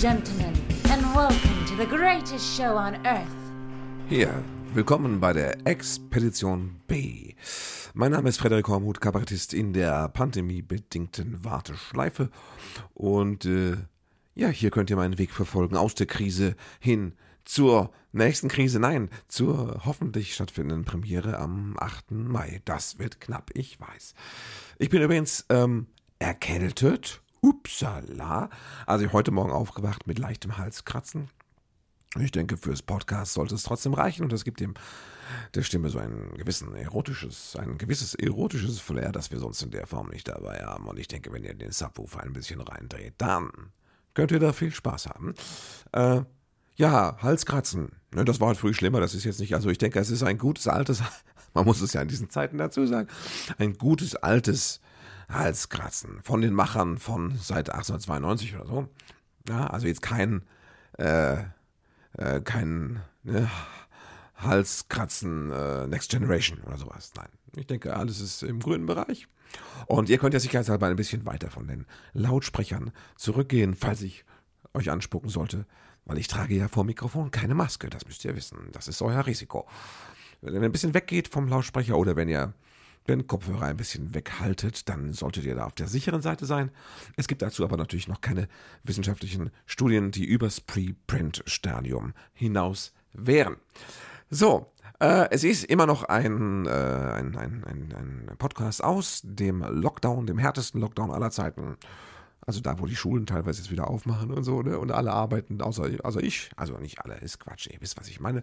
gentlemen, and welcome to the greatest show on earth. Hier, willkommen bei der Expedition B. Mein Name ist Frederik Hormuth, Kabarettist in der pandemiebedingten Warteschleife. Und äh, ja, hier könnt ihr meinen Weg verfolgen aus der Krise hin zur nächsten Krise, nein, zur hoffentlich stattfindenden Premiere am 8. Mai. Das wird knapp, ich weiß. Ich bin übrigens ähm, erkältet. Upsala. Also heute Morgen aufgewacht mit leichtem Halskratzen. Ich denke, fürs Podcast sollte es trotzdem reichen und es gibt dem der Stimme so ein gewissen erotisches, ein gewisses erotisches Flair, das wir sonst in der Form nicht dabei haben. Und ich denke, wenn ihr den Subwoofer ein bisschen reindreht, dann könnt ihr da viel Spaß haben. Äh, ja, Halskratzen. Ne, das war halt früh schlimmer. Das ist jetzt nicht, also ich denke, es ist ein gutes altes, man muss es ja in diesen Zeiten dazu sagen, ein gutes altes Halskratzen von den Machern von seit 1892 oder so. Ja, also jetzt kein, äh, äh, kein ne, Halskratzen äh, Next Generation oder sowas. Nein, ich denke, alles ist im grünen Bereich. Und ihr könnt ja sicherheitshalber ein bisschen weiter von den Lautsprechern zurückgehen, falls ich euch anspucken sollte, weil ich trage ja vor Mikrofon keine Maske. Das müsst ihr wissen. Das ist euer Risiko. Wenn ihr ein bisschen weggeht vom Lautsprecher oder wenn ihr den Kopfhörer ein bisschen weghaltet, dann solltet ihr da auf der sicheren Seite sein. Es gibt dazu aber natürlich noch keine wissenschaftlichen Studien, die übers Preprint-Stadium hinaus wären. So, äh, es ist immer noch ein, äh, ein, ein, ein, ein Podcast aus dem Lockdown, dem härtesten Lockdown aller Zeiten. Also da, wo die Schulen teilweise jetzt wieder aufmachen und so, ne? Und alle arbeiten, außer, außer ich. Also nicht alle, ist Quatsch, ihr wisst, was ich meine.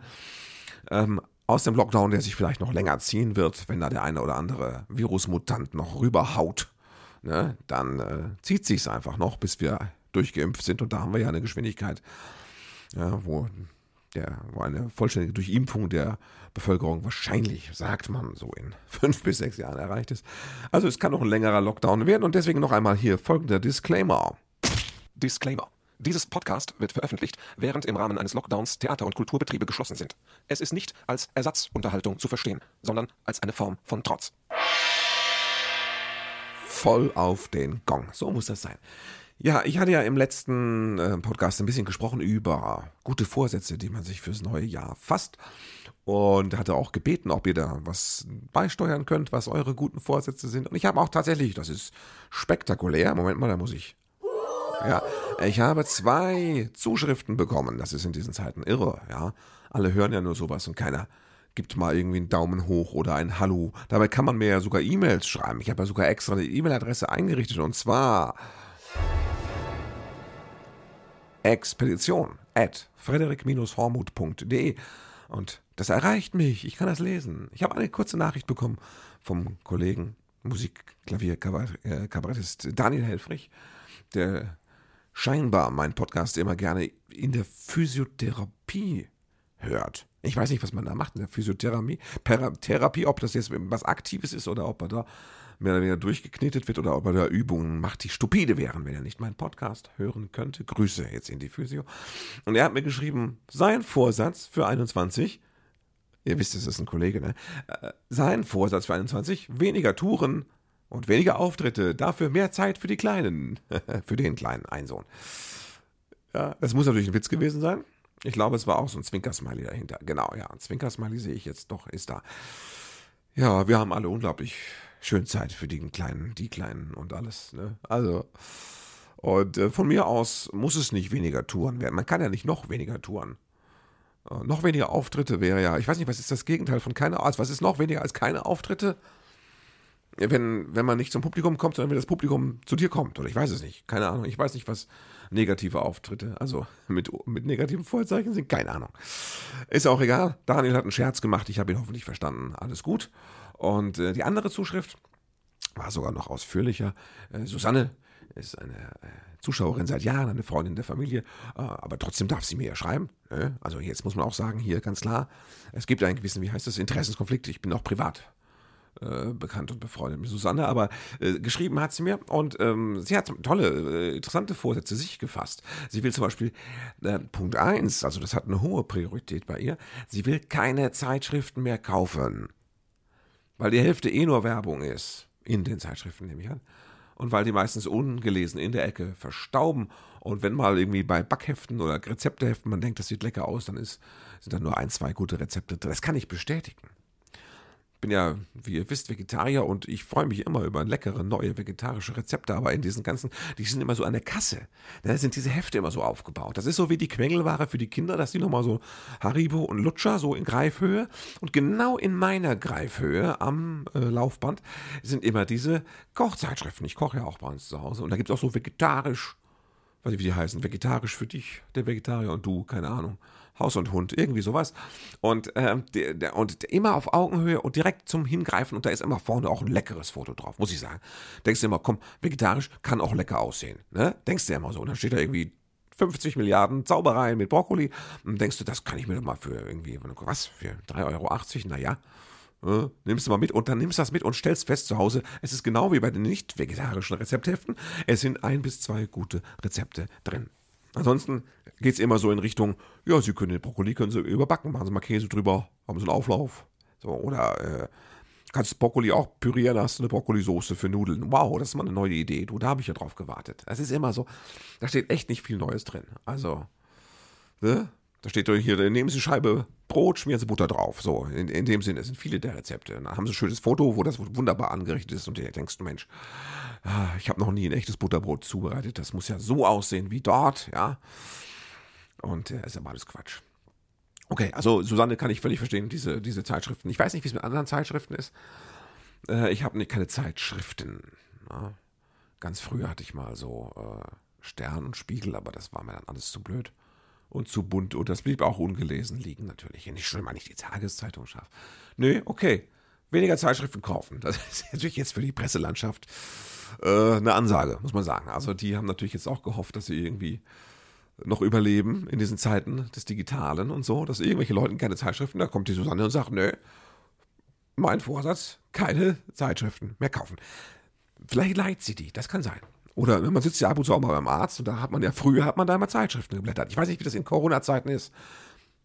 Ähm, aus dem Lockdown, der sich vielleicht noch länger ziehen wird, wenn da der eine oder andere Virusmutant noch rüberhaut, ne? dann äh, zieht sich's einfach noch, bis wir durchgeimpft sind. Und da haben wir ja eine Geschwindigkeit, ja, wo der, wo eine vollständige Durchimpfung der Bevölkerung wahrscheinlich, sagt man, so in fünf bis sechs Jahren erreicht ist. Also es kann noch ein längerer Lockdown werden und deswegen noch einmal hier folgender Disclaimer. Disclaimer. Dieses Podcast wird veröffentlicht, während im Rahmen eines Lockdowns Theater- und Kulturbetriebe geschlossen sind. Es ist nicht als Ersatzunterhaltung zu verstehen, sondern als eine Form von Trotz. Voll auf den Gong. So muss das sein. Ja, ich hatte ja im letzten äh, Podcast ein bisschen gesprochen über gute Vorsätze, die man sich fürs neue Jahr fasst. Und hatte auch gebeten, ob ihr da was beisteuern könnt, was eure guten Vorsätze sind. Und ich habe auch tatsächlich, das ist spektakulär. Moment mal, da muss ich. Ja, ich habe zwei Zuschriften bekommen. Das ist in diesen Zeiten irre, ja. Alle hören ja nur sowas und keiner gibt mal irgendwie einen Daumen hoch oder ein Hallo. Dabei kann man mir ja sogar E-Mails schreiben. Ich habe ja sogar extra eine E-Mail-Adresse eingerichtet und zwar Expedition at frederik-hormuth.de und das erreicht mich. Ich kann das lesen. Ich habe eine kurze Nachricht bekommen vom Kollegen, Musik-Klavier-Kabarettist Daniel Helfrich, der scheinbar meinen Podcast immer gerne in der Physiotherapie hört. Ich weiß nicht, was man da macht in der Physiotherapie, Therapie, ob das jetzt was Aktives ist oder ob er da mehr oder weniger durchgeknetet wird oder ob er da Übungen macht, die stupide wären, wenn er nicht meinen Podcast hören könnte. Grüße jetzt in die Physio. Und er hat mir geschrieben, sein Vorsatz für 21, ihr wisst, es ist ein Kollege, ne? Äh, sein Vorsatz für 21, weniger Touren und weniger Auftritte, dafür mehr Zeit für die Kleinen, für den kleinen Einsohn. Ja, das muss natürlich ein Witz gewesen sein. Ich glaube, es war auch so ein Zwinkersmiley dahinter. Genau, ja, ein Zwinkersmiley sehe ich jetzt doch, ist da. Ja, wir haben alle unglaublich schön Zeit für den Kleinen, die Kleinen und alles. Ne? Also, und äh, von mir aus muss es nicht weniger Touren werden. Man kann ja nicht noch weniger Touren. Äh, noch weniger Auftritte wäre ja, ich weiß nicht, was ist das Gegenteil von keine, also was ist noch weniger als keine Auftritte? Wenn, wenn man nicht zum Publikum kommt, sondern wenn das Publikum zu dir kommt. Oder ich weiß es nicht. Keine Ahnung. Ich weiß nicht, was negative Auftritte, also mit, mit negativen Vorzeichen sind. Keine Ahnung. Ist auch egal. Daniel hat einen Scherz gemacht. Ich habe ihn hoffentlich verstanden. Alles gut. Und äh, die andere Zuschrift war sogar noch ausführlicher. Äh, Susanne ist eine äh, Zuschauerin seit Jahren, eine Freundin der Familie, äh, aber trotzdem darf sie mir ja schreiben. Ne? Also jetzt muss man auch sagen, hier ganz klar, es gibt einen gewissen, wie heißt das, Interessenskonflikt. Ich bin auch privat äh, bekannt und befreundet mit Susanne, aber äh, geschrieben hat sie mir und ähm, sie hat tolle, äh, interessante Vorsätze sich gefasst. Sie will zum Beispiel äh, Punkt 1, also das hat eine hohe Priorität bei ihr, sie will keine Zeitschriften mehr kaufen weil die Hälfte eh nur Werbung ist. In den Zeitschriften nehme ich an. und weil die meistens ungelesen in der Ecke verstauben. Und wenn mal irgendwie bei Backheften oder Rezepteheften man denkt, das sieht lecker aus, dann ist, sind da nur ein, zwei gute Rezepte drin. Das kann ich bestätigen bin ja, wie ihr wisst, Vegetarier und ich freue mich immer über leckere neue vegetarische Rezepte, aber in diesen ganzen, die sind immer so an der Kasse. Da sind diese Hefte immer so aufgebaut. Das ist so wie die Quengelware für die Kinder, dass die nochmal so Haribo und Lutscher so in Greifhöhe und genau in meiner Greifhöhe am äh, Laufband sind immer diese Kochzeitschriften. Ich koche ja auch bei uns zu Hause und da gibt es auch so vegetarisch, weiß ich wie die heißen, vegetarisch für dich, der Vegetarier und du, keine Ahnung. Haus und Hund, irgendwie sowas. Und, äh, und immer auf Augenhöhe und direkt zum Hingreifen. Und da ist immer vorne auch ein leckeres Foto drauf, muss ich sagen. Denkst du immer, komm, vegetarisch kann auch lecker aussehen. Ne? Denkst du immer so. Und dann steht da irgendwie 50 Milliarden Zaubereien mit Brokkoli. Und denkst du, das kann ich mir doch mal für irgendwie, was, für 3,80 Euro? Naja. Äh, nimmst du mal mit und dann nimmst du das mit und stellst fest zu Hause, es ist genau wie bei den nicht vegetarischen Rezeptheften, es sind ein bis zwei gute Rezepte drin. Ansonsten geht es immer so in Richtung, ja, Sie können den Brokkoli können Sie überbacken, machen Sie mal Käse drüber, haben Sie einen Auflauf. So, oder äh, kannst Brokkoli auch pürieren, hast du eine Brokkolisoße für Nudeln. Wow, das ist mal eine neue Idee. Du, da habe ich ja drauf gewartet. Das ist immer so, da steht echt nicht viel Neues drin. Also, ne? Da steht hier, nehmen Sie Scheibe Brot, schmieren Sie Butter drauf. So, in, in dem Sinne, es sind viele der Rezepte. Dann haben Sie ein schönes Foto, wo das wunderbar angerichtet ist und du denkst, Mensch, ah, ich habe noch nie ein echtes Butterbrot zubereitet. Das muss ja so aussehen wie dort, ja. Und äh, ist ja alles Quatsch. Okay, also Susanne kann ich völlig verstehen, diese, diese Zeitschriften. Ich weiß nicht, wie es mit anderen Zeitschriften ist. Äh, ich habe keine Zeitschriften. Ja. Ganz früher hatte ich mal so äh, Stern und Spiegel, aber das war mir dann alles zu blöd und zu bunt. Und das blieb auch ungelesen liegen natürlich. Wenn ich schon mal nicht die Tageszeitung schaffe. Nö, okay. Weniger Zeitschriften kaufen. Das ist natürlich jetzt für die Presselandschaft äh, eine Ansage, muss man sagen. Also die haben natürlich jetzt auch gehofft, dass sie irgendwie noch überleben in diesen Zeiten des Digitalen und so, dass irgendwelche Leute keine Zeitschriften, da kommt die Susanne und sagt, nö, mein Vorsatz, keine Zeitschriften mehr kaufen. Vielleicht leiht sie die, das kann sein. Oder man sitzt ja ab und zu auch mal beim Arzt und da hat man ja, früher hat man da immer Zeitschriften geblättert. Ich weiß nicht, wie das in Corona-Zeiten ist.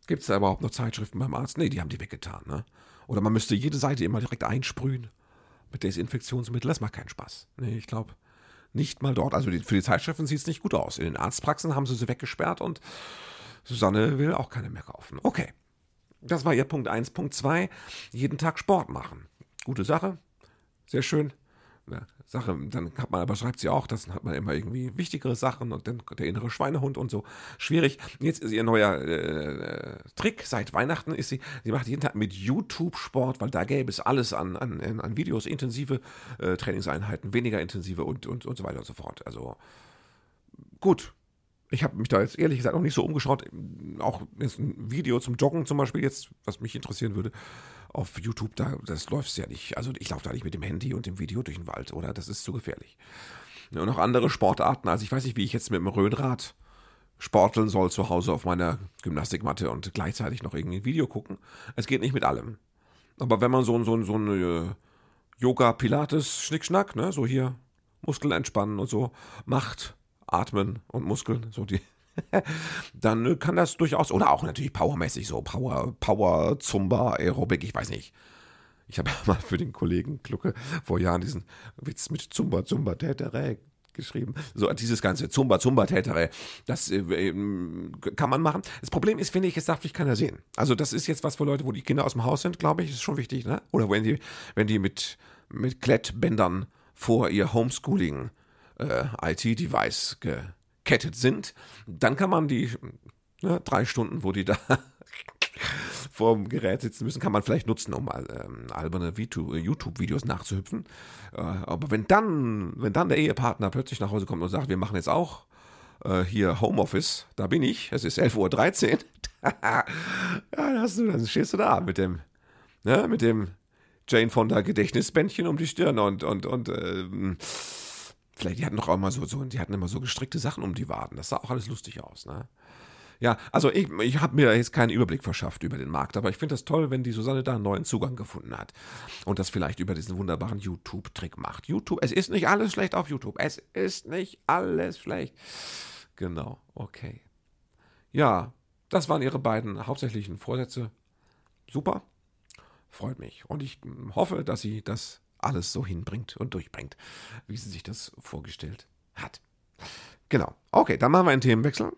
Gibt es da überhaupt noch Zeitschriften beim Arzt? Nee, die haben die weggetan, ne? Oder man müsste jede Seite immer direkt einsprühen mit Desinfektionsmittel. Das macht keinen Spaß. Nee, ich glaube, nicht mal dort. Also für die Zeitschriften sieht es nicht gut aus. In den Arztpraxen haben sie sie weggesperrt und Susanne will auch keine mehr kaufen. Okay. Das war ihr Punkt 1. Punkt 2. Jeden Tag Sport machen. Gute Sache. Sehr schön. Sache, dann hat man aber schreibt sie auch, das hat man immer irgendwie wichtigere Sachen und dann der innere Schweinehund und so. Schwierig. Jetzt ist ihr neuer äh, Trick. Seit Weihnachten ist sie, sie macht jeden Tag mit YouTube Sport, weil da gäbe es alles an, an, an Videos, intensive äh, Trainingseinheiten, weniger intensive und, und, und so weiter und so fort. Also gut. Ich habe mich da jetzt ehrlich gesagt noch nicht so umgeschaut. Auch jetzt ein Video zum Joggen zum Beispiel jetzt, was mich interessieren würde auf YouTube, da, das läuft ja nicht. Also ich laufe da nicht mit dem Handy und dem Video durch den Wald, oder? Das ist zu gefährlich. Und noch andere Sportarten. Also ich weiß nicht, wie ich jetzt mit dem Röhnrad sporteln soll zu Hause auf meiner Gymnastikmatte und gleichzeitig noch irgendwie ein Video gucken. Es geht nicht mit allem. Aber wenn man so, so, so eine äh, Yoga, Pilates, Schnickschnack, ne, so hier Muskeln entspannen und so macht, atmen und Muskeln, so die dann kann das durchaus, oder auch natürlich powermäßig so, Power, Power, Zumba, Aerobic, ich weiß nicht. Ich habe mal für den Kollegen Klucke vor Jahren diesen Witz mit Zumba, Zumba, Tätere geschrieben. So dieses ganze Zumba, Zumba, Tätere, das äh, kann man machen. Das Problem ist, finde ich, es darf dich keiner sehen. Also das ist jetzt was für Leute, wo die Kinder aus dem Haus sind, glaube ich, ist schon wichtig, ne? Oder wenn die, wenn die mit, mit Klettbändern vor ihr Homeschooling äh, IT-Device ge gekettet sind, dann kann man die ne, drei Stunden, wo die da vorm Gerät sitzen müssen, kann man vielleicht nutzen, um ähm, alberne YouTube-Videos nachzuhüpfen. Äh, aber wenn dann, wenn dann der Ehepartner plötzlich nach Hause kommt und sagt, wir machen jetzt auch äh, hier Homeoffice, da bin ich, es ist 11.13 Uhr, ja, hast dann stehst du da mit dem, ne, mit dem Jane Fonda Gedächtnisbändchen um die Stirn und, und, und ähm, Vielleicht, die hatten doch auch immer so, so, die hatten immer so gestrickte Sachen um die Waden. Das sah auch alles lustig aus, ne? Ja, also ich, ich habe mir jetzt keinen Überblick verschafft über den Markt, aber ich finde das toll, wenn die Susanne da einen neuen Zugang gefunden hat und das vielleicht über diesen wunderbaren YouTube-Trick macht. YouTube, es ist nicht alles schlecht auf YouTube. Es ist nicht alles schlecht. Genau, okay. Ja, das waren ihre beiden hauptsächlichen Vorsätze. Super, freut mich. Und ich hoffe, dass sie das alles so hinbringt und durchbringt, wie sie sich das vorgestellt hat. Genau. Okay, dann machen wir einen Themenwechsel.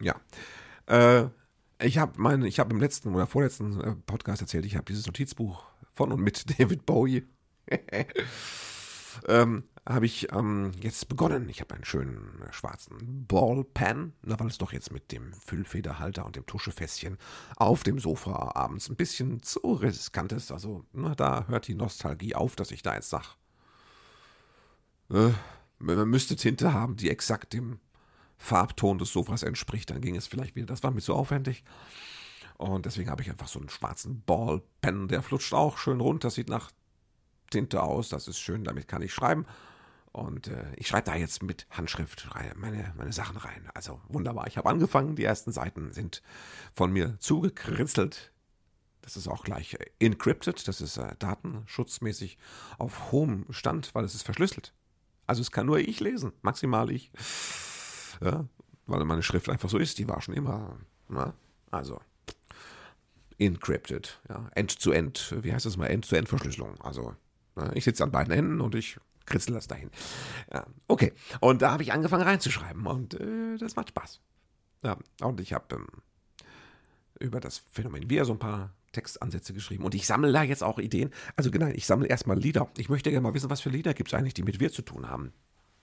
Ja. Äh, ich habe mein, ich habe im letzten oder vorletzten äh, Podcast erzählt, ich habe dieses Notizbuch von und mit David Bowie. ähm, habe ich ähm, jetzt begonnen. Ich habe einen schönen äh, schwarzen Ballpen, na, weil es doch jetzt mit dem Füllfederhalter und dem Tuschefässchen auf dem Sofa abends ein bisschen zu riskant ist. Also, na, da hört die Nostalgie auf, dass ich da jetzt sage. Äh, man müsste Tinte haben, die exakt dem Farbton des Sofas entspricht, dann ging es vielleicht wieder. Das war mir zu aufwendig. Und deswegen habe ich einfach so einen schwarzen Ballpen, der flutscht auch schön rund. Das sieht nach Tinte aus, das ist schön, damit kann ich schreiben. Und äh, ich schreibe da jetzt mit Handschrift meine, meine Sachen rein. Also wunderbar. Ich habe angefangen, die ersten Seiten sind von mir zugekritzelt. Das ist auch gleich äh, encrypted, das ist äh, datenschutzmäßig auf hohem Stand, weil es ist verschlüsselt. Also es kann nur ich lesen, maximal ich. Ja, weil meine Schrift einfach so ist, die war schon immer. Na? Ne? Also encrypted, ja, end-to-end, wie heißt das mal, End-to-End-Verschlüsselung. Also? Ich sitze an beiden Enden und ich kritzel das dahin. Ja, okay, und da habe ich angefangen reinzuschreiben und äh, das macht Spaß. Ja, und ich habe ähm, über das Phänomen Wir so ein paar Textansätze geschrieben und ich sammle da jetzt auch Ideen. Also genau, ich sammle erstmal Lieder. Ich möchte gerne mal wissen, was für Lieder gibt es eigentlich, die mit Wir zu tun haben.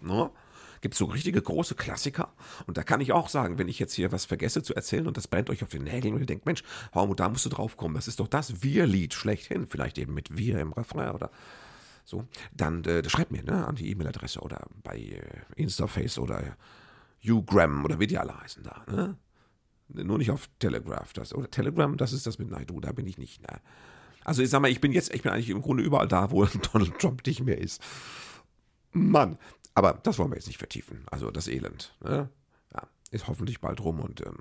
No? Gibt es so richtige große Klassiker? Und da kann ich auch sagen, wenn ich jetzt hier was vergesse zu erzählen und das brennt euch auf den Nägeln und ihr denkt, Mensch, Hormut, da musst du drauf kommen, das ist doch das Wir-Lied schlechthin. Vielleicht eben mit Wir im Refrain oder so, dann äh, schreibt mir ne, an die E-Mail-Adresse oder bei äh, Instaface oder Ugram oder wie die alle heißen da. Ne? Nur nicht auf Telegraph. Das, oder Telegram, das ist das mit Naidu, da bin ich nicht. Ne? Also ich sag mal, ich bin jetzt, ich bin eigentlich im Grunde überall da, wo Donald Trump nicht mehr ist. Mann. Aber das wollen wir jetzt nicht vertiefen. Also das Elend. Ne? Ja, ist hoffentlich bald rum und ähm,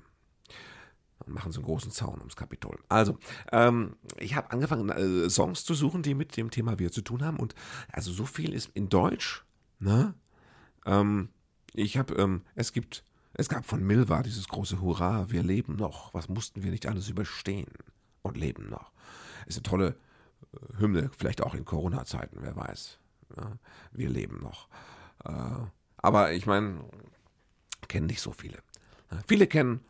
und machen so einen großen Zaun ums Kapitol. Also, ähm, ich habe angefangen, äh, Songs zu suchen, die mit dem Thema wir zu tun haben. Und also so viel ist in Deutsch. Ne? Ähm, ich habe, ähm, es gibt, es gab von Milva dieses große Hurra, wir leben noch. Was mussten wir nicht alles überstehen und leben noch? Ist eine tolle äh, Hymne, vielleicht auch in Corona-Zeiten, wer weiß. Ja? Wir leben noch. Äh, aber ich meine, kennen nicht so viele. Viele kennen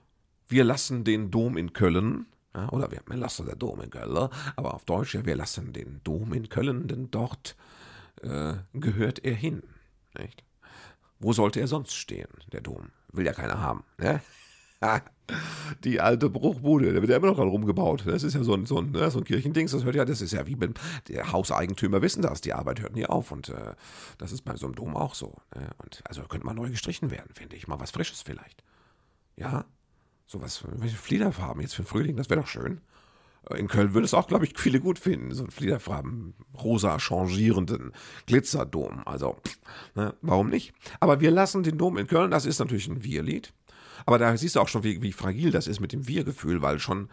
wir lassen den Dom in Köln, ja, oder wir, wir lassen den Dom in Köln, aber auf Deutsch, ja, wir lassen den Dom in Köln, denn dort äh, gehört er hin. Nicht? Wo sollte er sonst stehen, der Dom? Will ja keiner haben. Ne? Die alte Bruchbude, da wird ja immer noch rumgebaut. Das ist ja so ein, so ein, ne, so ein Kirchendings, das hört ja, das ist ja wie beim, der Hauseigentümer wissen das, die Arbeit hört nie auf und äh, das ist bei so einem Dom auch so. Ne? Und also könnte mal neu gestrichen werden, finde ich. Mal was Frisches vielleicht. Ja, Sowas, welche Fliederfarben jetzt für Frühling, das wäre doch schön. Äh, in Köln würde es auch, glaube ich, viele gut finden. So einen Fliederfarben, rosa changierenden Glitzerdom. Also, ne, warum nicht? Aber wir lassen den Dom in Köln, das ist natürlich ein Wir-Lied. Aber da siehst du auch schon, wie, wie fragil das ist mit dem Wir-Gefühl, weil schon,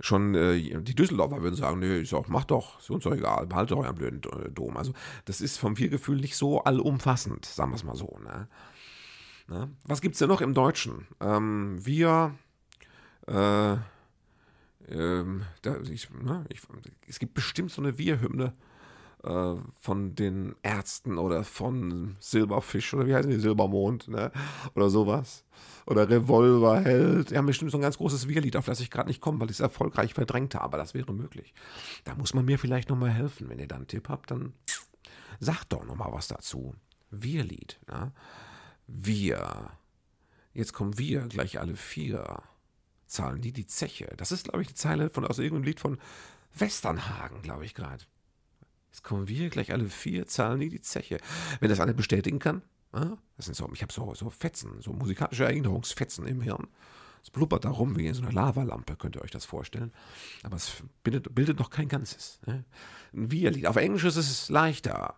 schon äh, die Düsseldorfer würden sagen, nee, ich sag, mach doch, ist uns doch egal, behaltet euren blöden äh, Dom. Also, das ist vom Wir-Gefühl nicht so allumfassend, sagen wir es mal so. Ne? Ne? Was es denn noch im Deutschen? Ähm, wir äh, ähm, da, ich, ne, ich, es gibt bestimmt so eine Wir-Hymne äh, von den Ärzten oder von Silberfisch oder wie heißen die, Silbermond ne? oder sowas. Oder Revolverheld. Die haben bestimmt so ein ganz großes Wir-Lied, auf das ich gerade nicht komme, weil ich es erfolgreich verdrängt habe. Aber das wäre möglich. Da muss man mir vielleicht nochmal helfen. Wenn ihr da einen Tipp habt, dann sagt doch nochmal was dazu. Wir-Lied. Ne? Wir. Jetzt kommen wir gleich alle vier zahlen die die Zeche. Das ist, glaube ich, eine Zeile von, aus irgendeinem Lied von Westernhagen, glaube ich gerade. Jetzt kommen wir gleich alle vier, zahlen die die Zeche. Wenn das einer bestätigen kann, das sind so, ich habe so, so Fetzen, so musikalische Erinnerungsfetzen im Hirn. Es blubbert da rum wie in so einer Lavalampe, könnt ihr euch das vorstellen. Aber es bildet, bildet noch kein Ganzes. Ne? Ein Wir-Lied. Auf Englisch ist es leichter.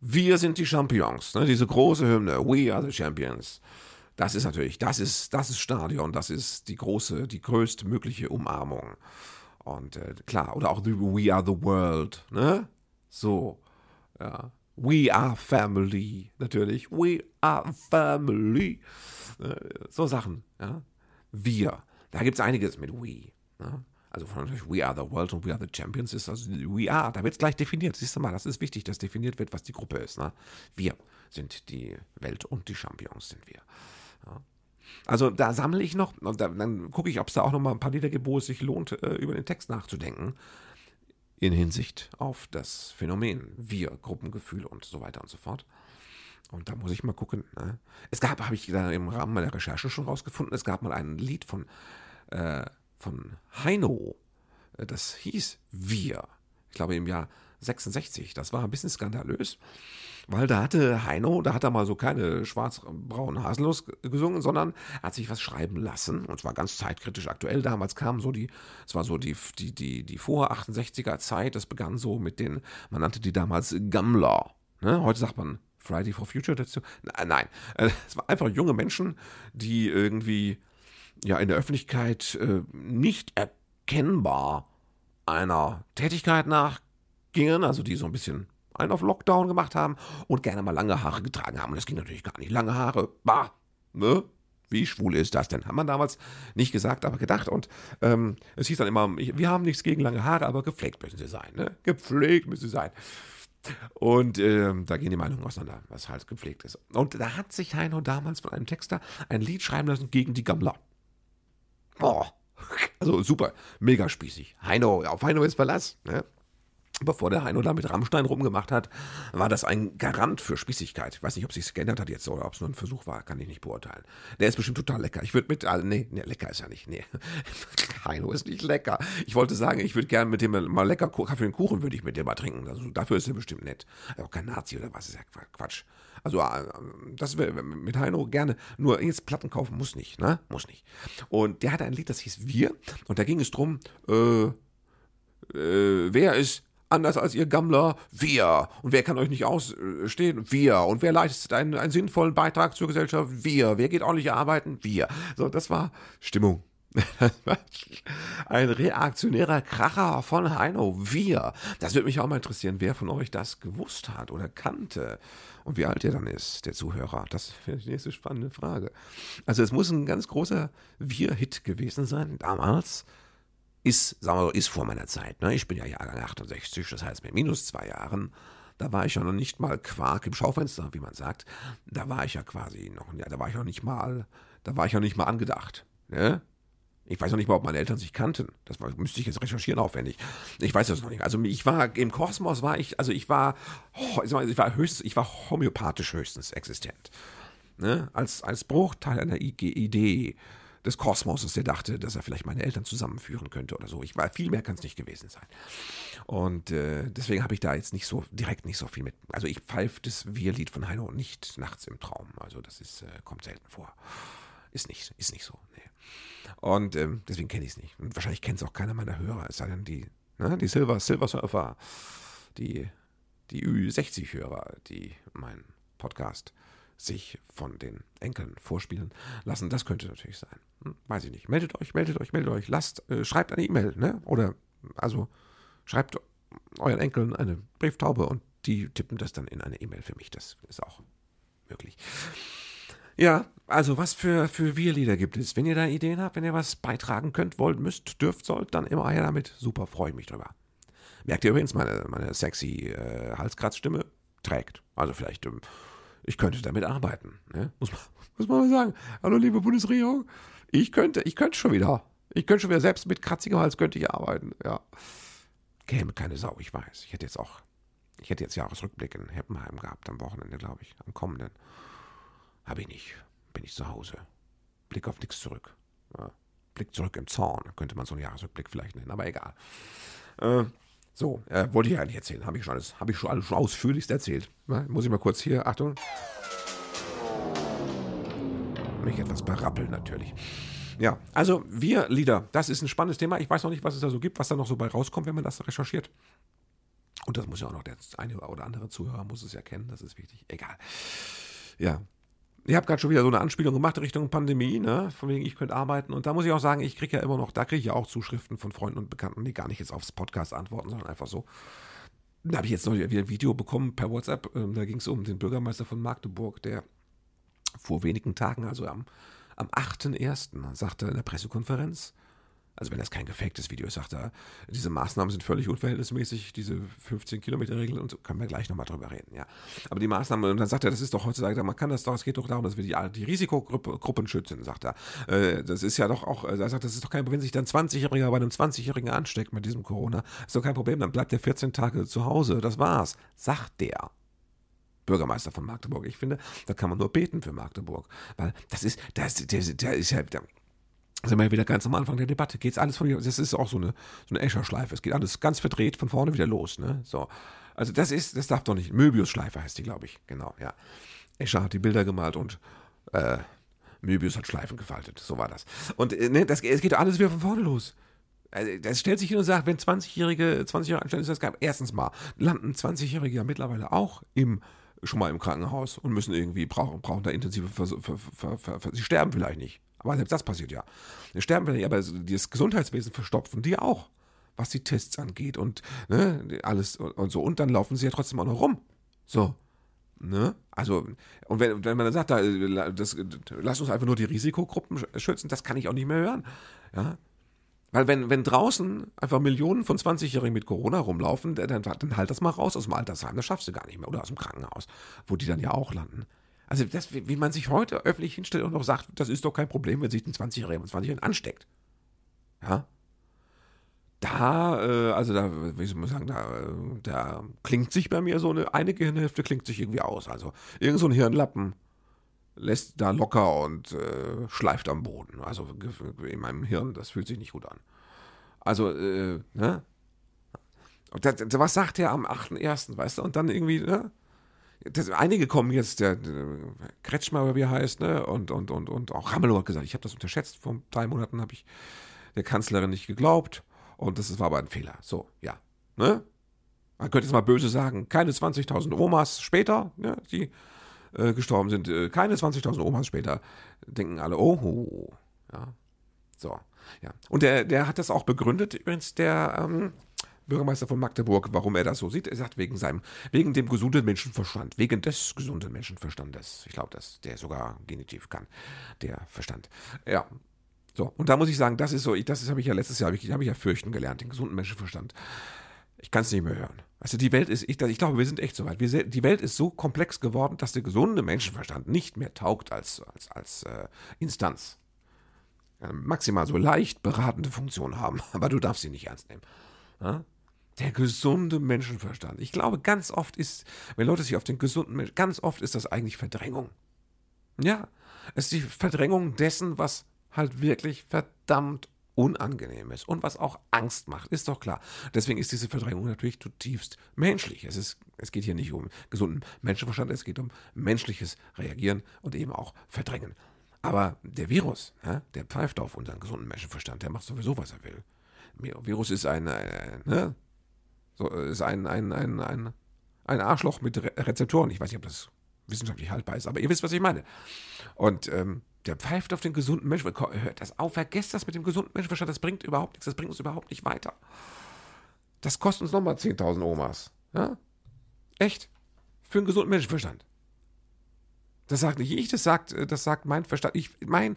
Wir sind die Champions. Ne? Diese große Hymne. We are the Champions. Das ist natürlich, das ist, das ist Stadion, das ist die große, die größtmögliche Umarmung. Und äh, klar, oder auch We Are the World, ne? So, ja. We are family, natürlich. We are family. Äh, so Sachen, ja. Wir. Da gibt es einiges mit we. Ne? also von We Are the World und We Are the Champions ist also We Are, da wird es gleich definiert. Siehst du mal, das ist wichtig, dass definiert wird, was die Gruppe ist. Ne? Wir sind die Welt und die Champions sind wir. Ja. Also da sammle ich noch, und da, dann gucke ich, ob es da auch noch mal ein paar Lieder gibt, wo es sich lohnt, äh, über den Text nachzudenken. In Hinsicht auf das Phänomen Wir, Gruppengefühl und so weiter und so fort. Und da muss ich mal gucken. Ne? Es gab, habe ich da im Rahmen meiner Recherche schon rausgefunden, es gab mal ein Lied von, äh, von Heino. Äh, das hieß Wir. Ich glaube im Jahr 66. Das war ein bisschen skandalös, weil da hatte Heino, da hat er mal so keine schwarz-braunen Haselnuss gesungen, sondern hat sich was schreiben lassen und zwar ganz zeitkritisch aktuell. Damals kam so die, es war so die, die, die, die vor 68er Zeit, das begann so mit den, man nannte die damals Gammler. Ne? Heute sagt man Friday for Future dazu. Nein, äh, es waren einfach junge Menschen, die irgendwie ja in der Öffentlichkeit äh, nicht erkennbar einer Tätigkeit nachgingen, also die so ein bisschen einen auf Lockdown gemacht haben und gerne mal lange Haare getragen haben. Und das ging natürlich gar nicht. Lange Haare, bah, ne? Wie schwul ist das denn? Hat man damals nicht gesagt, aber gedacht. Und ähm, es hieß dann immer, wir haben nichts gegen lange Haare, aber gepflegt müssen sie sein. Ne? Gepflegt müssen sie sein. Und ähm, da gehen die Meinungen auseinander, was halt gepflegt ist. Und da hat sich Heino damals von einem Texter ein Lied schreiben lassen gegen die Gammler. Boah, also super, mega spießig. Heino, auf Heino ist Verlass. Ne? Bevor der Heino da mit Rammstein rumgemacht hat, war das ein Garant für Spießigkeit. Ich weiß nicht, ob sich geändert hat jetzt oder ob es nur ein Versuch war, kann ich nicht beurteilen. Der ist bestimmt total lecker. Ich würde mit, also nee, nee, lecker ist ja nicht, nee. Heino ist nicht lecker. Ich wollte sagen, ich würde gerne mit dem mal lecker Kaffee und Kuchen würde ich mit dem mal trinken. Also dafür ist er bestimmt nett. Also kein Nazi oder was, ist ja Quatsch. Also äh, das wäre mit Heino gerne. Nur jetzt Platten kaufen muss nicht, ne? Muss nicht. Und der hatte ein Lied, das hieß Wir. Und da ging es drum, äh, äh, wer ist anders als ihr Gammler, wir. Und wer kann euch nicht ausstehen? Wir. Und wer leistet einen, einen sinnvollen Beitrag zur Gesellschaft? Wir. Wer geht ordentlich arbeiten? Wir. So, das war Stimmung. Ein reaktionärer Kracher von Heino. Wir. Das würde mich auch mal interessieren, wer von euch das gewusst hat oder kannte. Und wie alt er dann ist, der Zuhörer. Das wäre die nächste spannende Frage. Also es muss ein ganz großer Wir-Hit gewesen sein, damals ist, sagen wir so, ist vor meiner Zeit. Ne? Ich bin ja Jahrgang 68, das heißt mit minus zwei Jahren. Da war ich ja noch nicht mal Quark im Schaufenster, wie man sagt. Da war ich ja quasi noch, ja, da war ich noch nicht mal, da war ich noch nicht mal angedacht. Ne? Ich weiß noch nicht mal, ob meine Eltern sich kannten. Das müsste ich jetzt recherchieren aufwendig. Ich weiß das noch nicht. Also ich war im Kosmos war ich, also ich war, oh, ich war höchstens, ich war homöopathisch höchstens existent. Ne? Als, als Bruchteil einer Idee des Kosmoses, der dachte, dass er vielleicht meine Eltern zusammenführen könnte oder so. Ich war, viel mehr kann es nicht gewesen sein. Und äh, deswegen habe ich da jetzt nicht so direkt nicht so viel mit. Also ich pfeife das Wir-Lied von Heino nicht nachts im Traum. Also das ist, äh, kommt selten vor. Ist nicht, ist nicht so. Nee. Und ähm, deswegen kenne ich es nicht. Und wahrscheinlich kennt es auch keiner meiner Hörer, es sei denn die, ne, die Silver, Silver Surfer, die, die Ü60-Hörer, die meinen Podcast sich von den Enkeln vorspielen lassen. Das könnte natürlich sein. Weiß ich nicht. Meldet euch, meldet euch, meldet euch. Lasst, äh, schreibt eine E-Mail, ne? Oder, also, schreibt euren Enkeln eine Brieftaube und die tippen das dann in eine E-Mail für mich. Das ist auch möglich. Ja, also was für, für Wir-Lieder gibt es? Wenn ihr da Ideen habt, wenn ihr was beitragen könnt, wollt, müsst, dürft, sollt, dann immer her damit. Super, freue ich mich drüber. Merkt ihr übrigens, meine, meine sexy äh, Halskratzstimme trägt. Also vielleicht ähm, ich könnte damit arbeiten. Ne? Muss, man, muss man mal sagen. Hallo, liebe Bundesregierung. Ich könnte, ich könnte schon wieder. Ich könnte schon wieder, selbst mit kratzigem Hals könnte ich arbeiten. Ja. Käme keine Sau, ich weiß. Ich hätte jetzt auch, ich hätte jetzt Jahresrückblick in Heppenheim gehabt am Wochenende, glaube ich. Am kommenden. Habe ich nicht. Bin ich zu Hause. Blick auf nichts zurück. Ja. Blick zurück im Zorn, könnte man so einen Jahresrückblick vielleicht nennen, aber egal. Äh, so, äh, wollte ich eigentlich erzählen. Habe ich schon alles, habe ich schon alles schon ausführlichst erzählt. Muss ich mal kurz hier, Achtung. Mich etwas berappeln natürlich. Ja, also wir Lieder, das ist ein spannendes Thema. Ich weiß noch nicht, was es da so gibt, was da noch so bei rauskommt, wenn man das recherchiert. Und das muss ja auch noch der eine oder andere Zuhörer muss es ja kennen, das ist wichtig. Egal. Ja, ich habe gerade schon wieder so eine Anspielung gemacht Richtung Pandemie, ne? Von wegen, ich könnte arbeiten. Und da muss ich auch sagen, ich kriege ja immer noch, da kriege ich ja auch Zuschriften von Freunden und Bekannten, die gar nicht jetzt aufs Podcast antworten, sondern einfach so. Da habe ich jetzt noch wieder ein Video bekommen per WhatsApp. Ähm, da ging es um den Bürgermeister von Magdeburg, der vor wenigen Tagen, also am, am 8.1., sagte in der Pressekonferenz, Also wenn das kein gefaktes Video ist, sagt er, diese Maßnahmen sind völlig unverhältnismäßig, diese 15-Kilometer-Regel und so, können wir gleich nochmal drüber reden, ja. Aber die Maßnahmen, und dann sagt er, das ist doch heutzutage, man kann das doch, es geht doch darum, dass wir die, die Risikogruppen schützen, sagt er. Äh, das ist ja doch auch, er sagt, das ist doch kein Problem, wenn sich dann 20-Jähriger bei einem 20-Jährigen ansteckt mit diesem Corona, ist doch kein Problem, dann bleibt er 14 Tage zu Hause, das war's, sagt der. Bürgermeister von Magdeburg. Ich finde, da kann man nur beten für Magdeburg. Weil das ist, das, der, der ist ja, der, sind wir wieder ganz am Anfang der Debatte. Geht's alles von das ist auch so eine, so eine Escher-Schleife. Es geht alles ganz verdreht von vorne wieder los, ne? So. Also das ist, das darf doch nicht. Möbius-Schleife heißt die, glaube ich. Genau, ja. Escher hat die Bilder gemalt und äh, Möbius hat Schleifen gefaltet. So war das. Und äh, ne, das, es geht alles wieder von vorne los. Also, das stellt sich hin und sagt, wenn 20-Jährige, 20 Jahre anstellen, ist das gab. Erstens mal landen 20-Jährige ja mittlerweile auch im schon mal im Krankenhaus und müssen irgendwie brauchen, brauchen da intensive Vers Ver Ver Ver Sie sterben vielleicht nicht. Aber selbst das passiert ja. Sie sterben vielleicht, aber das Gesundheitswesen verstopfen die auch, was die Tests angeht und ne, alles und so. Und dann laufen sie ja trotzdem auch noch rum. So. Ne? Also, und wenn, wenn man dann sagt, da, das, lass uns einfach nur die Risikogruppen schützen, das kann ich auch nicht mehr hören. Ja? Weil wenn, wenn draußen einfach Millionen von 20-Jährigen mit Corona rumlaufen, dann, dann halt das mal raus aus dem Altersheim, das schaffst du gar nicht mehr. Oder aus dem Krankenhaus, wo die dann ja auch landen. Also das, wie man sich heute öffentlich hinstellt und noch sagt, das ist doch kein Problem, wenn sich ein 20-Jähriger mit 20 Jahren ansteckt. Ja. Da, äh, also da, wie soll man sagen, da, äh, da klingt sich bei mir so eine, eine Gehirnhälfte klingt sich irgendwie aus. Also irgend so ein Hirnlappen lässt da locker und äh, schleift am Boden. Also in meinem Hirn, das fühlt sich nicht gut an. Also, äh, ne? Das, was sagt er am 8.1., weißt du? Und dann irgendwie, ne? Das, einige kommen jetzt, der, der Kretschmer, wie er heißt, ne? Und, und, und, und auch Ramelow hat gesagt, ich habe das unterschätzt. Vor drei Monaten habe ich der Kanzlerin nicht geglaubt. Und das war aber ein Fehler. So, ja. Ne? Man könnte jetzt mal böse sagen, keine 20.000 Omas später, ne, die äh, gestorben sind. Äh, keine 20.000 Omas später denken alle, oh, ja. So, ja. Und der, der hat das auch begründet, übrigens, der ähm, Bürgermeister von Magdeburg, warum er das so sieht. Er sagt, wegen seinem, wegen dem gesunden Menschenverstand, wegen des gesunden Menschenverstandes. Ich glaube, dass der sogar Genitiv kann, der Verstand. Ja. So, und da muss ich sagen, das ist so, das habe ich ja letztes Jahr, habe ich, hab ich ja fürchten gelernt, den gesunden Menschenverstand. Ich kann es nicht mehr hören. Also die Welt ist, ich, ich glaube, wir sind echt so weit. Wir, die Welt ist so komplex geworden, dass der gesunde Menschenverstand nicht mehr taugt als, als, als äh, Instanz. Ja, maximal so leicht beratende Funktion haben, aber du darfst sie nicht ernst nehmen. Ja? Der gesunde Menschenverstand. Ich glaube, ganz oft ist, wenn Leute sich auf den gesunden Menschen, ganz oft ist das eigentlich Verdrängung. Ja, es ist die Verdrängung dessen, was halt wirklich verdammt unangenehm ist und was auch Angst macht, ist doch klar. Deswegen ist diese Verdrängung natürlich zutiefst menschlich. Es, ist, es geht hier nicht um gesunden Menschenverstand, es geht um menschliches Reagieren und eben auch Verdrängen. Aber der Virus, ja, der pfeift auf unseren gesunden Menschenverstand, der macht sowieso, was er will. Virus ist ein, äh, ne, so, ist ein, ein, ein, ein, ein Arschloch mit Re Rezeptoren. Ich weiß nicht, ob das wissenschaftlich haltbar ist, aber ihr wisst, was ich meine. Und ähm, der pfeift auf den gesunden Menschen. Hört das auf, vergesst das mit dem gesunden Menschenverstand, das bringt überhaupt nichts, das bringt uns überhaupt nicht weiter. Das kostet uns nochmal 10.000 Omas. Ja? Echt? Für einen gesunden Menschenverstand. Das sagt nicht ich, das sagt, das sagt mein Verstand. Ich, mein,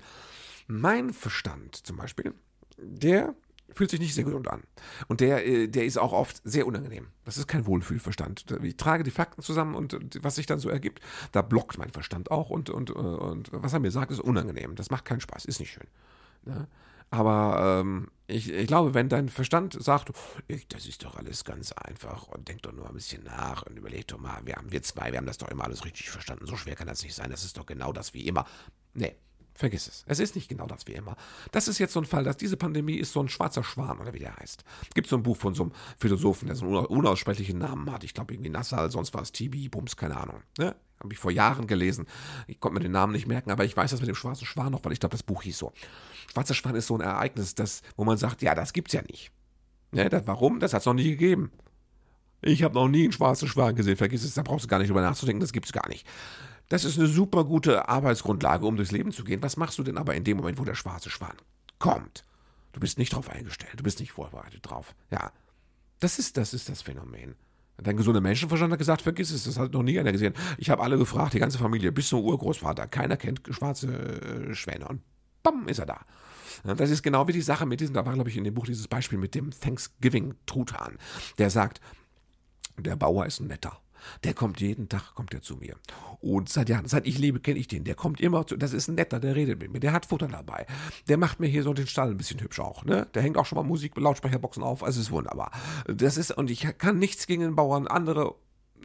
mein Verstand zum Beispiel, der fühlt sich nicht sehr gesund an. Und der, äh, der ist auch oft sehr unangenehm. Das ist kein Wohlfühlverstand. Ich trage die Fakten zusammen und was sich dann so ergibt, da blockt mein Verstand auch und, und, und was er mir sagt, ist unangenehm. Das macht keinen Spaß, ist nicht schön. Ne? Aber ähm, ich, ich glaube, wenn dein Verstand sagt, ich, das ist doch alles ganz einfach und denk doch nur ein bisschen nach und überleg doch mal, wir haben wir zwei, wir haben das doch immer alles richtig verstanden. So schwer kann das nicht sein. Das ist doch genau das wie immer. Nee, Vergiss es. Es ist nicht genau das wie immer. Das ist jetzt so ein Fall, dass diese Pandemie ist so ein schwarzer Schwan oder wie der heißt. Gibt so ein Buch von so einem Philosophen, der so einen unaussprechlichen Namen hat. Ich glaube irgendwie Nassal, sonst war es Tibi, Bums, keine Ahnung. Ne? Habe ich vor Jahren gelesen. Ich konnte mir den Namen nicht merken, aber ich weiß das mit dem schwarzen Schwan noch, weil ich glaube, das Buch hieß so. Schwarzer Schwan ist so ein Ereignis, das, wo man sagt, ja, das gibt's ja nicht. Ne? Das, warum? Das hat es noch nie gegeben. Ich habe noch nie einen schwarzen Schwan gesehen. Vergiss es, da brauchst du gar nicht drüber nachzudenken, das gibt's gar nicht. Das ist eine super gute Arbeitsgrundlage, um durchs Leben zu gehen. Was machst du denn aber in dem Moment, wo der schwarze Schwan kommt? Du bist nicht drauf eingestellt, du bist nicht vorbereitet drauf. Ja, das ist das, ist das Phänomen. Dein gesunder Menschenverstand hat gesagt, vergiss es, das hat noch nie einer gesehen. Ich habe alle gefragt, die ganze Familie, bis zum Urgroßvater. Keiner kennt schwarze äh, Schwäne. Und bam, ist er da. Das ist genau wie die Sache mit diesem, da war, glaube ich, in dem Buch dieses Beispiel mit dem Thanksgiving-Truthahn. Der sagt, der Bauer ist ein netter. Der kommt jeden Tag, kommt er zu mir. Und seit Jahren, seit ich lebe, kenne ich den. Der kommt immer zu, das ist ein netter, der redet mit mir, der hat Futter dabei. Der macht mir hier so den Stall ein bisschen hübsch auch, ne? Der hängt auch schon mal Musik, Lautsprecherboxen auf, also ist wunderbar. Das ist, und ich kann nichts gegen den Bauern, andere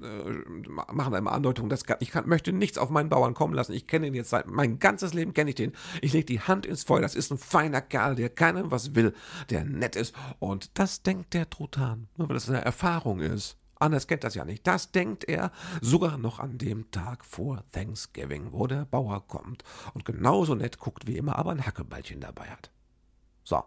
äh, machen einmal Andeutung, das kann, ich kann, möchte nichts auf meinen Bauern kommen lassen. Ich kenne ihn jetzt seit mein ganzes Leben kenne ich den. Ich lege die Hand ins Feuer. Das ist ein feiner Kerl, der keinem was will, der nett ist. Und das denkt der Trutan, nur weil das eine Erfahrung ist. Anders kennt das ja nicht. Das denkt er sogar noch an dem Tag vor Thanksgiving, wo der Bauer kommt und genauso nett guckt wie immer, aber ein Hackeballchen dabei hat. So,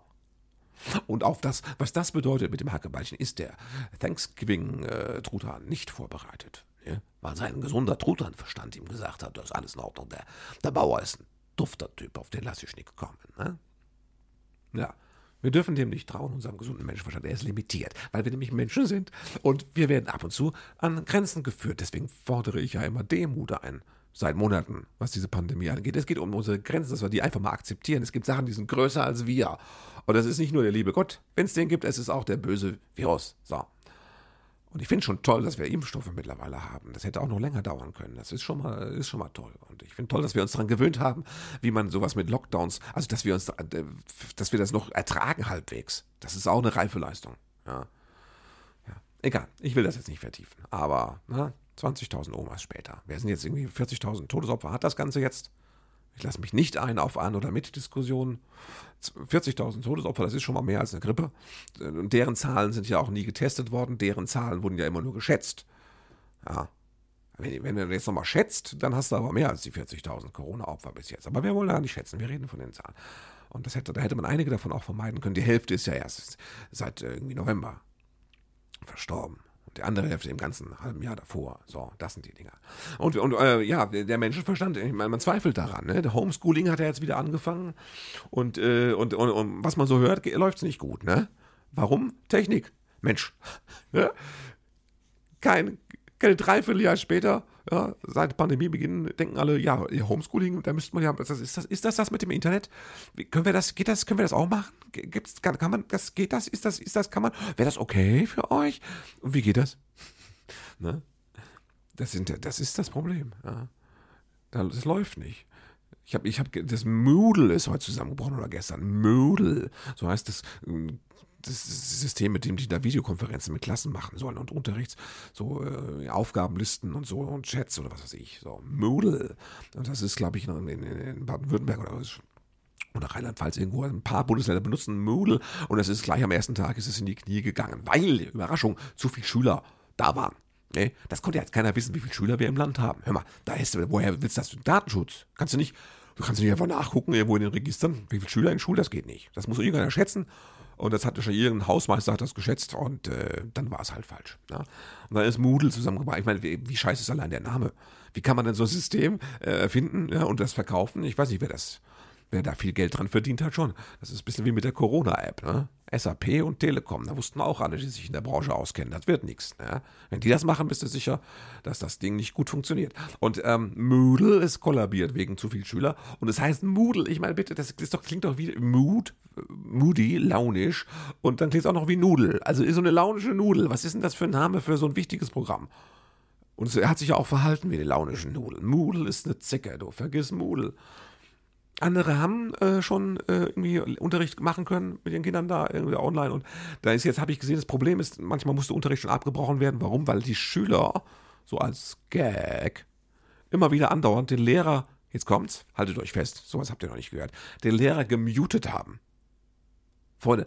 und auf das, was das bedeutet mit dem Hackeballchen, ist der Thanksgiving-Truthahn nicht vorbereitet. Ja? Weil sein gesunder Truthahnverstand ihm gesagt hat, das ist alles in Ordnung. Der, der Bauer ist ein dufter Typ, auf den lasse ich nicht kommen. Ne? Ja. Wir dürfen dem nicht trauen, unserem gesunden Menschenverstand. Er ist limitiert, weil wir nämlich Menschen sind und wir werden ab und zu an Grenzen geführt. Deswegen fordere ich ja immer Demut ein seit Monaten, was diese Pandemie angeht. Es geht um unsere Grenzen, dass wir die einfach mal akzeptieren. Es gibt Sachen, die sind größer als wir. Und das ist nicht nur der liebe Gott, wenn es den gibt, es ist auch der böse Virus. So. Und ich finde schon toll, dass wir Impfstoffe mittlerweile haben. Das hätte auch noch länger dauern können. Das ist schon mal, ist schon mal toll. Und ich finde toll, dass wir uns daran gewöhnt haben, wie man sowas mit Lockdowns, also dass wir uns, äh, dass wir das noch ertragen halbwegs. Das ist auch eine reife Leistung. Ja. ja. Egal, ich will das jetzt nicht vertiefen. Aber ne, 20.000 Omas später. Wer sind jetzt irgendwie 40.000 Todesopfer? Hat das Ganze jetzt? Ich lasse mich nicht ein auf An- oder Mit-Diskussionen. 40.000 Todesopfer, das ist schon mal mehr als eine Grippe. Und deren Zahlen sind ja auch nie getestet worden. Deren Zahlen wurden ja immer nur geschätzt. Ja. Wenn, wenn du jetzt nochmal schätzt, dann hast du aber mehr als die 40.000 Corona-Opfer bis jetzt. Aber wir wollen da nicht schätzen, wir reden von den Zahlen. Und das hätte, da hätte man einige davon auch vermeiden können. Die Hälfte ist ja erst seit äh, irgendwie November verstorben die andere Hälfte im ganzen halben Jahr davor. So, das sind die Dinger. Und, und äh, ja, der Menschenverstand, ich meine, man zweifelt daran. Ne? Der Homeschooling hat ja jetzt wieder angefangen und, äh, und, und, und was man so hört, läuft es nicht gut. Ne? Warum? Technik. Mensch. Ja? Kein, keine Dreivierteljahr später, ja, seit Pandemiebeginn, denken alle, ja, Homeschooling, da müsste man ja, ist das, ist das das mit dem Internet? Können wir das, geht das, können wir das auch machen? Gibt's, kann, kann man, das, geht das, ist das, ist das, kann man, wäre das okay für euch? Und wie geht das? ne? Das, sind, das ist das Problem, ja. Das läuft nicht. Ich habe, ich habe, das Moodle ist heute zusammengebrochen oder gestern. Moodle, so heißt das das System, mit dem die da Videokonferenzen mit Klassen machen sollen und Unterrichts, so äh, Aufgabenlisten und so und Chats oder was weiß ich. So, Moodle. Und das ist, glaube ich, in, in, in Baden-Württemberg oder oder Rheinland-Pfalz irgendwo, ein paar Bundesländer benutzen Moodle und es ist gleich am ersten Tag ist es in die Knie gegangen, weil, Überraschung, zu viele Schüler da waren. Nee, das konnte ja jetzt keiner wissen, wie viele Schüler wir im Land haben. Hör mal, da ist, woher willst du das? Datenschutz. Kannst du nicht, du kannst nicht einfach nachgucken, irgendwo in den Registern, wie viele Schüler in Schule, das geht nicht. Das muss irgendeiner schätzen und das hatte schon irgendein Hausmeister hat das geschätzt und äh, dann war es halt falsch. Ja? Und dann ist Moodle zusammengebracht. Ich meine, wie, wie, scheiße ist allein der Name? Wie kann man denn so ein System äh, erfinden ja, und das verkaufen? Ich weiß nicht, wer das, wer da viel Geld dran verdient hat schon. Das ist ein bisschen wie mit der Corona-App. Ne? SAP und Telekom, da wussten auch alle, die sich in der Branche auskennen, das wird nichts. Ne? Wenn die das machen, bist du sicher, dass das Ding nicht gut funktioniert. Und ähm, Moodle ist kollabiert wegen zu viel Schüler. Und es das heißt Moodle, ich meine bitte, das, doch, klingt doch wie Mood, moody, launisch. Und dann klingt es auch noch wie Nudel. Also ist so eine launische Nudel. Was ist denn das für ein Name für so ein wichtiges Programm? Und er hat sich ja auch verhalten wie eine launische Nudel. Moodle ist eine Zicke, du vergiss Moodle. Andere haben äh, schon äh, irgendwie Unterricht machen können mit den Kindern da irgendwie online. Und da ist jetzt, habe ich gesehen, das Problem ist, manchmal musste Unterricht schon abgebrochen werden. Warum? Weil die Schüler, so als Gag, immer wieder andauernd den Lehrer, jetzt kommt's, haltet euch fest, sowas habt ihr noch nicht gehört, den Lehrer gemutet haben. Freunde,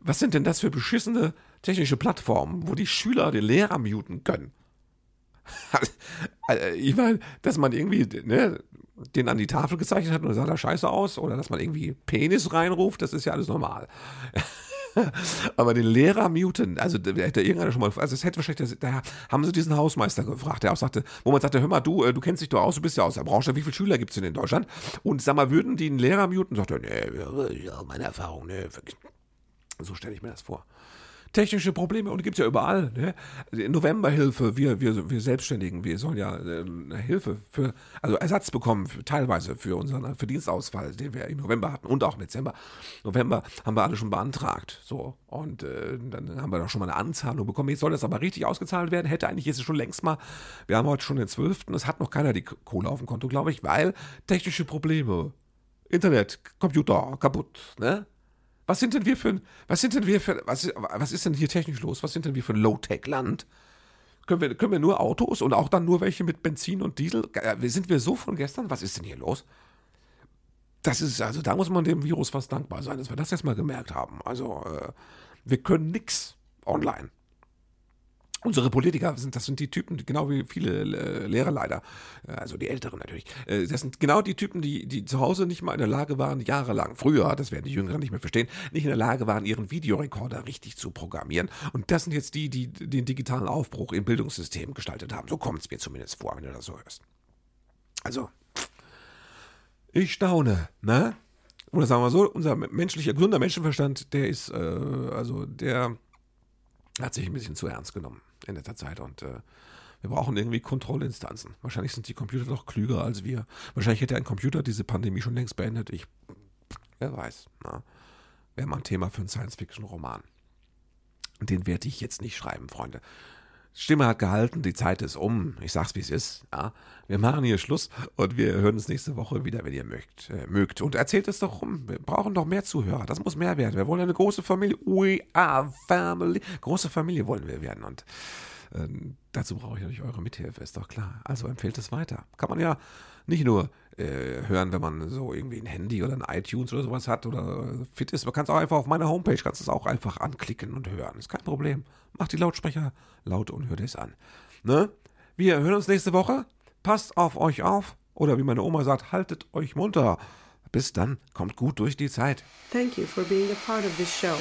was sind denn das für beschissene technische Plattformen, wo die Schüler den Lehrer muten können? Also, ich meine, dass man irgendwie, ne, den an die Tafel gezeichnet hat und sah da scheiße aus oder dass man irgendwie Penis reinruft, das ist ja alles normal. Aber den Lehrer muten, also da hätte irgendeiner schon mal, also es hätte wahrscheinlich, da haben sie diesen Hausmeister gefragt, der auch sagte, wo man sagte, hör mal, du, äh, du kennst dich doch aus, du bist ja aus der Branche, wie viele Schüler gibt es denn in Deutschland? Und sag mal, würden die einen Lehrer muten? Sagt er, nee, meine Erfahrung, nee, so stelle ich mir das vor. Technische Probleme und gibt es ja überall. Ne? Novemberhilfe, wir, wir, wir Selbstständigen, wir sollen ja äh, Hilfe für, also Ersatz bekommen, für, teilweise für unseren für Dienstausfall, den wir im November hatten und auch im Dezember. November haben wir alle schon beantragt. So. Und äh, dann haben wir doch schon mal eine Anzahlung bekommen. Jetzt soll das aber richtig ausgezahlt werden. Hätte eigentlich jetzt schon längst mal, wir haben heute schon den 12. Es hat noch keiner die Kohle auf dem Konto, glaube ich, weil technische Probleme. Internet, Computer, kaputt, ne? Was sind denn wir für ein, was sind denn wir für, was, was ist denn hier technisch los? Was sind denn wir für ein Low-Tech-Land? Können wir, können wir nur Autos und auch dann nur welche mit Benzin und Diesel? Äh, sind wir so von gestern? Was ist denn hier los? Das ist, also da muss man dem Virus fast dankbar sein, dass wir das jetzt mal gemerkt haben. Also, äh, wir können nichts online. Unsere Politiker sind, das sind die Typen, genau wie viele äh, Lehrer leider, äh, also die Älteren natürlich. Äh, das sind genau die Typen, die, die zu Hause nicht mal in der Lage waren, jahrelang, früher, das werden die Jüngeren nicht mehr verstehen, nicht in der Lage waren, ihren Videorekorder richtig zu programmieren. Und das sind jetzt die, die den digitalen Aufbruch im Bildungssystem gestaltet haben. So kommt es mir zumindest vor, wenn du das so hörst. Also, ich staune, ne? Oder sagen wir so, unser menschlicher, gesunder Menschenverstand, der ist, äh, also der hat sich ein bisschen zu ernst genommen in letzter Zeit und äh, wir brauchen irgendwie Kontrollinstanzen. Wahrscheinlich sind die Computer doch klüger als wir. Wahrscheinlich hätte ein Computer diese Pandemie schon längst beendet. Ich, wer weiß. Wäre mal ein Thema für einen Science-Fiction-Roman. Den werde ich jetzt nicht schreiben, Freunde. Stimme hat gehalten, die Zeit ist um. Ich sag's, wie es ist. Ja. Wir machen hier Schluss und wir hören uns nächste Woche wieder, wenn ihr mögt. Äh, mögt. Und erzählt es doch rum. Wir brauchen doch mehr Zuhörer. Das muss mehr werden. Wir wollen eine große Familie. We are family. Große Familie wollen wir werden. Und äh, dazu brauche ich natürlich eure Mithilfe, ist doch klar. Also empfehlt es weiter. Kann man ja nicht nur äh, hören, wenn man so irgendwie ein Handy oder ein iTunes oder sowas hat oder fit ist. Man kann es auch einfach auf meiner Homepage, kannst es auch einfach anklicken und hören. Ist kein Problem. Macht die Lautsprecher laut und hört es an. Ne? Wir hören uns nächste Woche. Passt auf euch auf. Oder wie meine Oma sagt, haltet euch munter. Bis dann, kommt gut durch die Zeit. Thank you for being a part of this show.